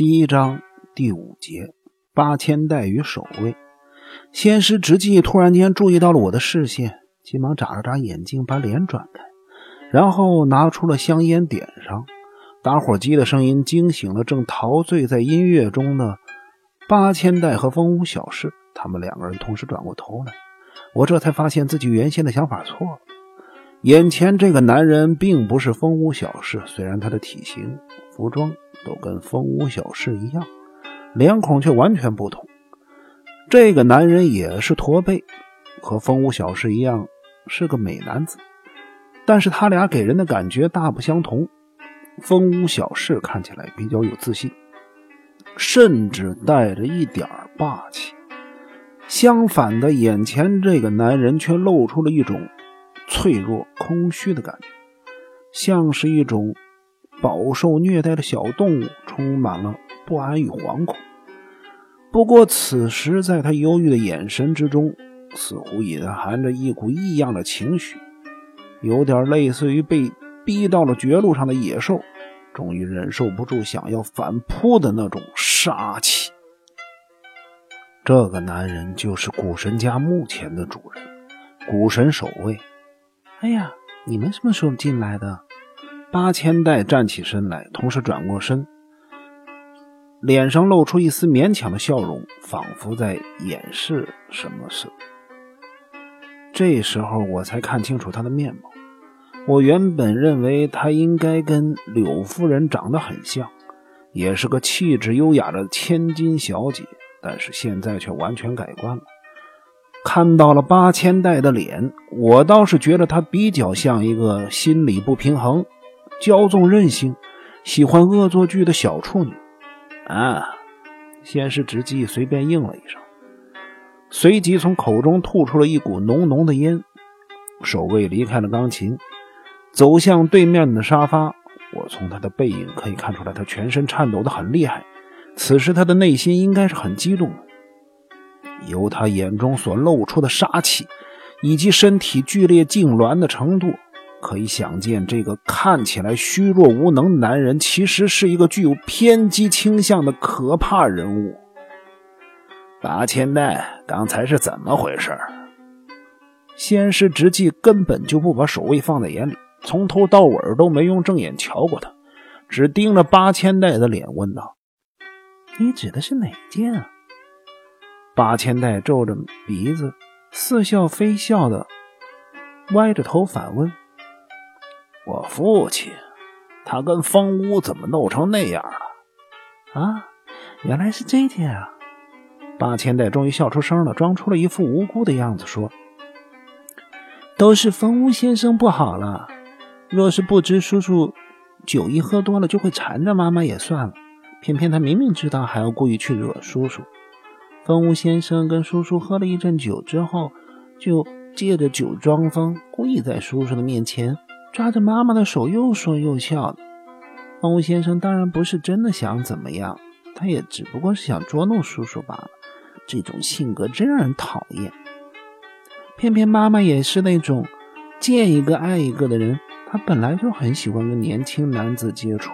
第一章第五节，八千代与守卫。仙师直纪突然间注意到了我的视线，急忙眨了眨眼睛，把脸转开，然后拿出了香烟点上。打火机的声音惊醒了正陶醉在音乐中的八千代和风屋小事。他们两个人同时转过头来，我这才发现自己原先的想法错了。眼前这个男人并不是风屋小事，虽然他的体型、服装。都跟风屋小事一样，脸孔却完全不同。这个男人也是驼背，和风屋小事一样是个美男子，但是他俩给人的感觉大不相同。风屋小事看起来比较有自信，甚至带着一点霸气。相反的，眼前这个男人却露出了一种脆弱、空虚的感觉，像是一种。饱受虐待的小动物充满了不安与惶恐。不过，此时在他忧郁的眼神之中，似乎隐含着一股异样的情绪，有点类似于被逼到了绝路上的野兽，终于忍受不住想要反扑的那种杀气。这个男人就是古神家目前的主人，古神守卫。哎呀，你们什么时候进来的？八千代站起身来，同时转过身，脸上露出一丝勉强的笑容，仿佛在掩饰什么事。这时候我才看清楚他的面貌。我原本认为他应该跟柳夫人长得很像，也是个气质优雅的千金小姐，但是现在却完全改观了。看到了八千代的脸，我倒是觉得他比较像一个心理不平衡。骄纵任性、喜欢恶作剧的小处女啊！先是直击随便应了一声，随即从口中吐出了一股浓浓的烟。守卫离开了钢琴，走向对面的沙发。我从他的背影可以看出来，他全身颤抖的很厉害。此时他的内心应该是很激动的。由他眼中所露出的杀气，以及身体剧烈痉挛的程度。可以想见，这个看起来虚弱无能男人，其实是一个具有偏激倾向的可怕人物。八千代，刚才是怎么回事？先是直纪根本就不把守卫放在眼里，从头到尾都没用正眼瞧过他，只盯着八千代的脸问道：“你指的是哪件啊？”八千代皱着鼻子，似笑非笑的歪着头反问。我父亲，他跟风屋怎么弄成那样了？啊，原来是这件啊！八千代终于笑出声了，装出了一副无辜的样子，说：“都是风屋先生不好了。若是不知叔叔酒一喝多了就会缠着妈妈也算了，偏偏他明明知道，还要故意去惹叔叔。风屋先生跟叔叔喝了一阵酒之后，就借着酒装疯，故意在叔叔的面前。”抓着妈妈的手，又说又笑的。风屋先生当然不是真的想怎么样，他也只不过是想捉弄叔叔罢了。这种性格真让人讨厌。偏偏妈妈也是那种见一个爱一个的人，她本来就很喜欢跟年轻男子接触，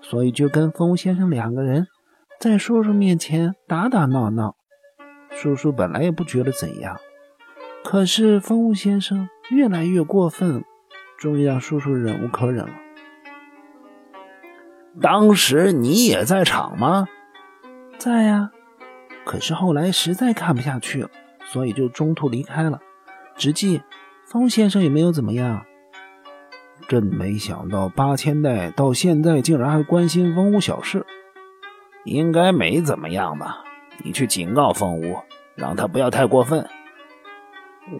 所以就跟风先生两个人在叔叔面前打打闹闹。叔叔本来也不觉得怎样，可是风屋先生越来越过分。终于让叔叔忍无可忍了。当时你也在场吗？在呀。可是后来实在看不下去了，所以就中途离开了。直计，风先生也没有怎么样。真没想到八千代到现在竟然还关心风屋小事。应该没怎么样吧？你去警告风屋，让他不要太过分。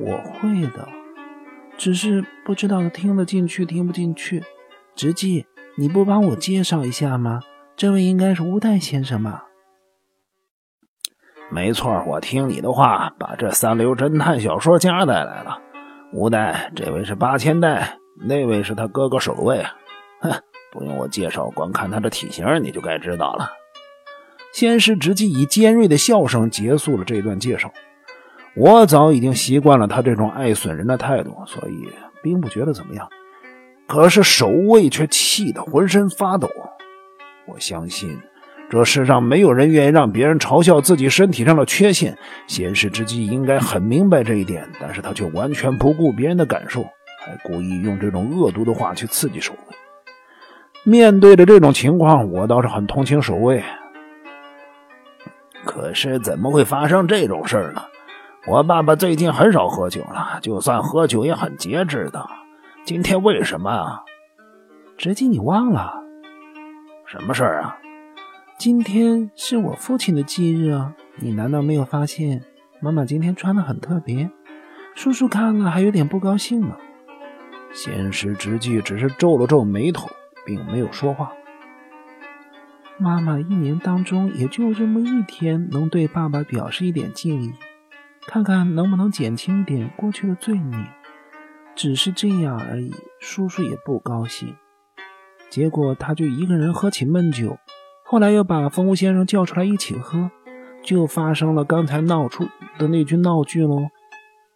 我会的。只是不知道听得进去听不进去。直记，你不帮我介绍一下吗？这位应该是乌代先生吧？没错，我听你的话，把这三流侦探小说家带来了。乌代，这位是八千代，那位是他哥哥守卫。哼，不用我介绍，光看他的体型你就该知道了。先是直纪以尖锐的笑声结束了这段介绍。我早已经习惯了他这种爱损人的态度，所以并不觉得怎么样。可是守卫却气得浑身发抖。我相信，这世上没有人愿意让别人嘲笑自己身体上的缺陷。先师之际应该很明白这一点，但是他却完全不顾别人的感受，还故意用这种恶毒的话去刺激守卫。面对着这种情况，我倒是很同情守卫。可是怎么会发生这种事呢？我爸爸最近很少喝酒了，就算喝酒也很节制的。今天为什么啊？直姬，你忘了什么事儿啊？今天是我父亲的忌日啊！你难道没有发现妈妈今天穿的很特别？叔叔看了还有点不高兴呢。先师直纪只是皱了皱眉头，并没有说话。妈妈一年当中也就这么一天能对爸爸表示一点敬意，看看能不能减轻点过去的罪孽。只是这样而已，叔叔也不高兴。结果他就一个人喝起闷酒。后来又把风屋先生叫出来一起喝，就发生了刚才闹出的那句闹剧喽。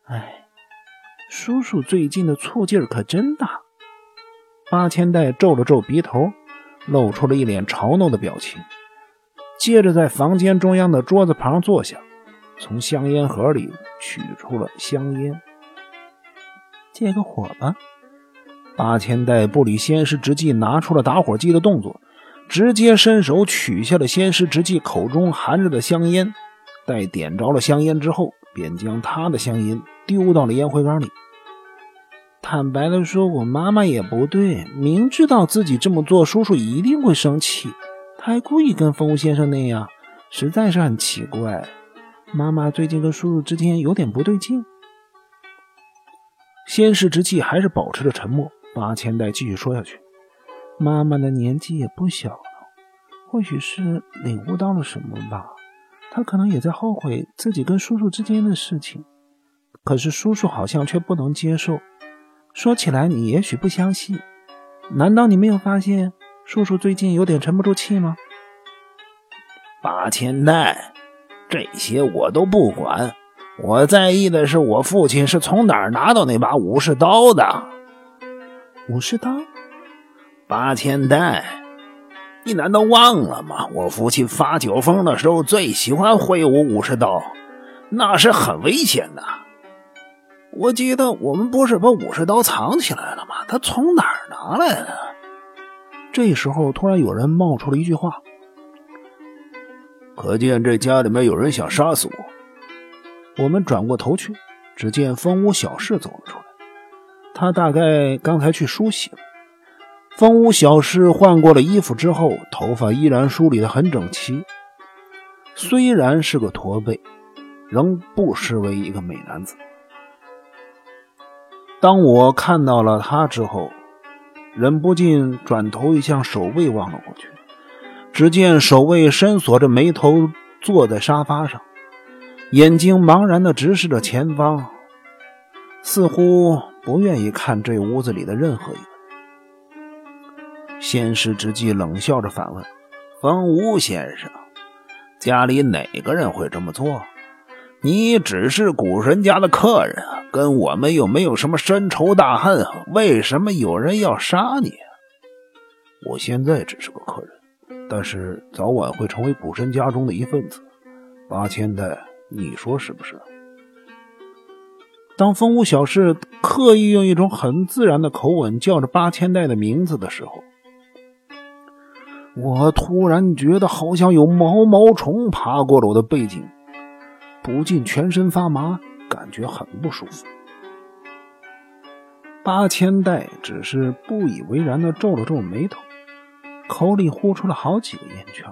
哎，叔叔最近的醋劲儿可真大。八千代皱了皱鼻头，露出了一脸嘲弄的表情，接着在房间中央的桌子旁坐下，从香烟盒里取出了香烟，借个火吧。八千代不理仙师直纪拿出了打火机的动作。直接伸手取下了仙师直纪口中含着的香烟，待点着了香烟之后，便将他的香烟丢到了烟灰缸里。坦白的说，我妈妈也不对，明知道自己这么做，叔叔一定会生气，他还故意跟风先生那样，实在是很奇怪。妈妈最近跟叔叔之间有点不对劲。仙师直纪还是保持着沉默。八千代继续说下去。妈妈的年纪也不小了，或许是领悟到了什么吧。她可能也在后悔自己跟叔叔之间的事情，可是叔叔好像却不能接受。说起来，你也许不相信，难道你没有发现叔叔最近有点沉不住气吗？八千代，这些我都不管，我在意的是我父亲是从哪儿拿到那把武士刀的。武士刀。八千代，你难道忘了吗？我父亲发酒疯的时候最喜欢挥舞武士刀，那是很危险的。我记得我们不是把武士刀藏起来了吗？他从哪儿拿来的？这时候突然有人冒出了一句话：“可见这家里面有人想杀死我。”我们转过头去，只见风屋小侍走了出来，他大概刚才去梳洗了。风屋小侍换过了衣服之后，头发依然梳理得很整齐。虽然是个驼背，仍不失为一个美男子。当我看到了他之后，忍不禁转头向守卫望了过去。只见守卫深锁着眉头坐在沙发上，眼睛茫然地直视着前方，似乎不愿意看这屋子里的任何一个。先师之际冷笑着反问：“冯吴先生，家里哪个人会这么做？你只是古神家的客人，跟我们又没有什么深仇大恨，为什么有人要杀你？我现在只是个客人，但是早晚会成为古神家中的一份子。八千代，你说是不是？”当风无小事刻意用一种很自然的口吻叫着八千代的名字的时候，我突然觉得好像有毛毛虫爬过了我的背景，不禁全身发麻，感觉很不舒服。八千代只是不以为然的皱了皱眉头，口里呼出了好几个烟圈。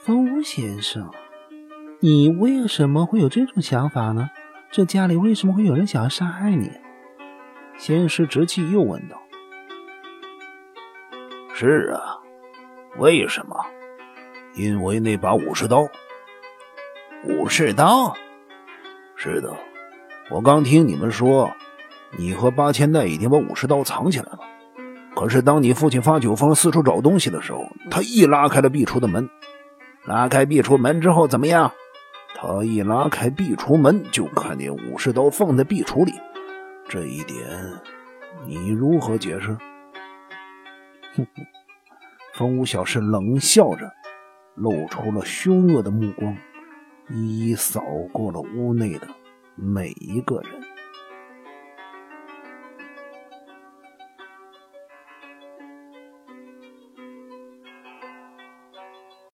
风先生，你为什么会有这种想法呢？这家里为什么会有人想要杀害你？仙师直气又问道：“是啊。”为什么？因为那把武士刀。武士刀？是的，我刚听你们说，你和八千代已经把武士刀藏起来了。可是当你父亲发酒疯四处找东西的时候，他一拉开了壁橱的门，拉开壁橱门之后怎么样？他一拉开壁橱门，就看见武士刀放在壁橱里。这一点，你如何解释？哼哼。风无小士冷笑着，露出了凶恶的目光，一一扫过了屋内的每一个人。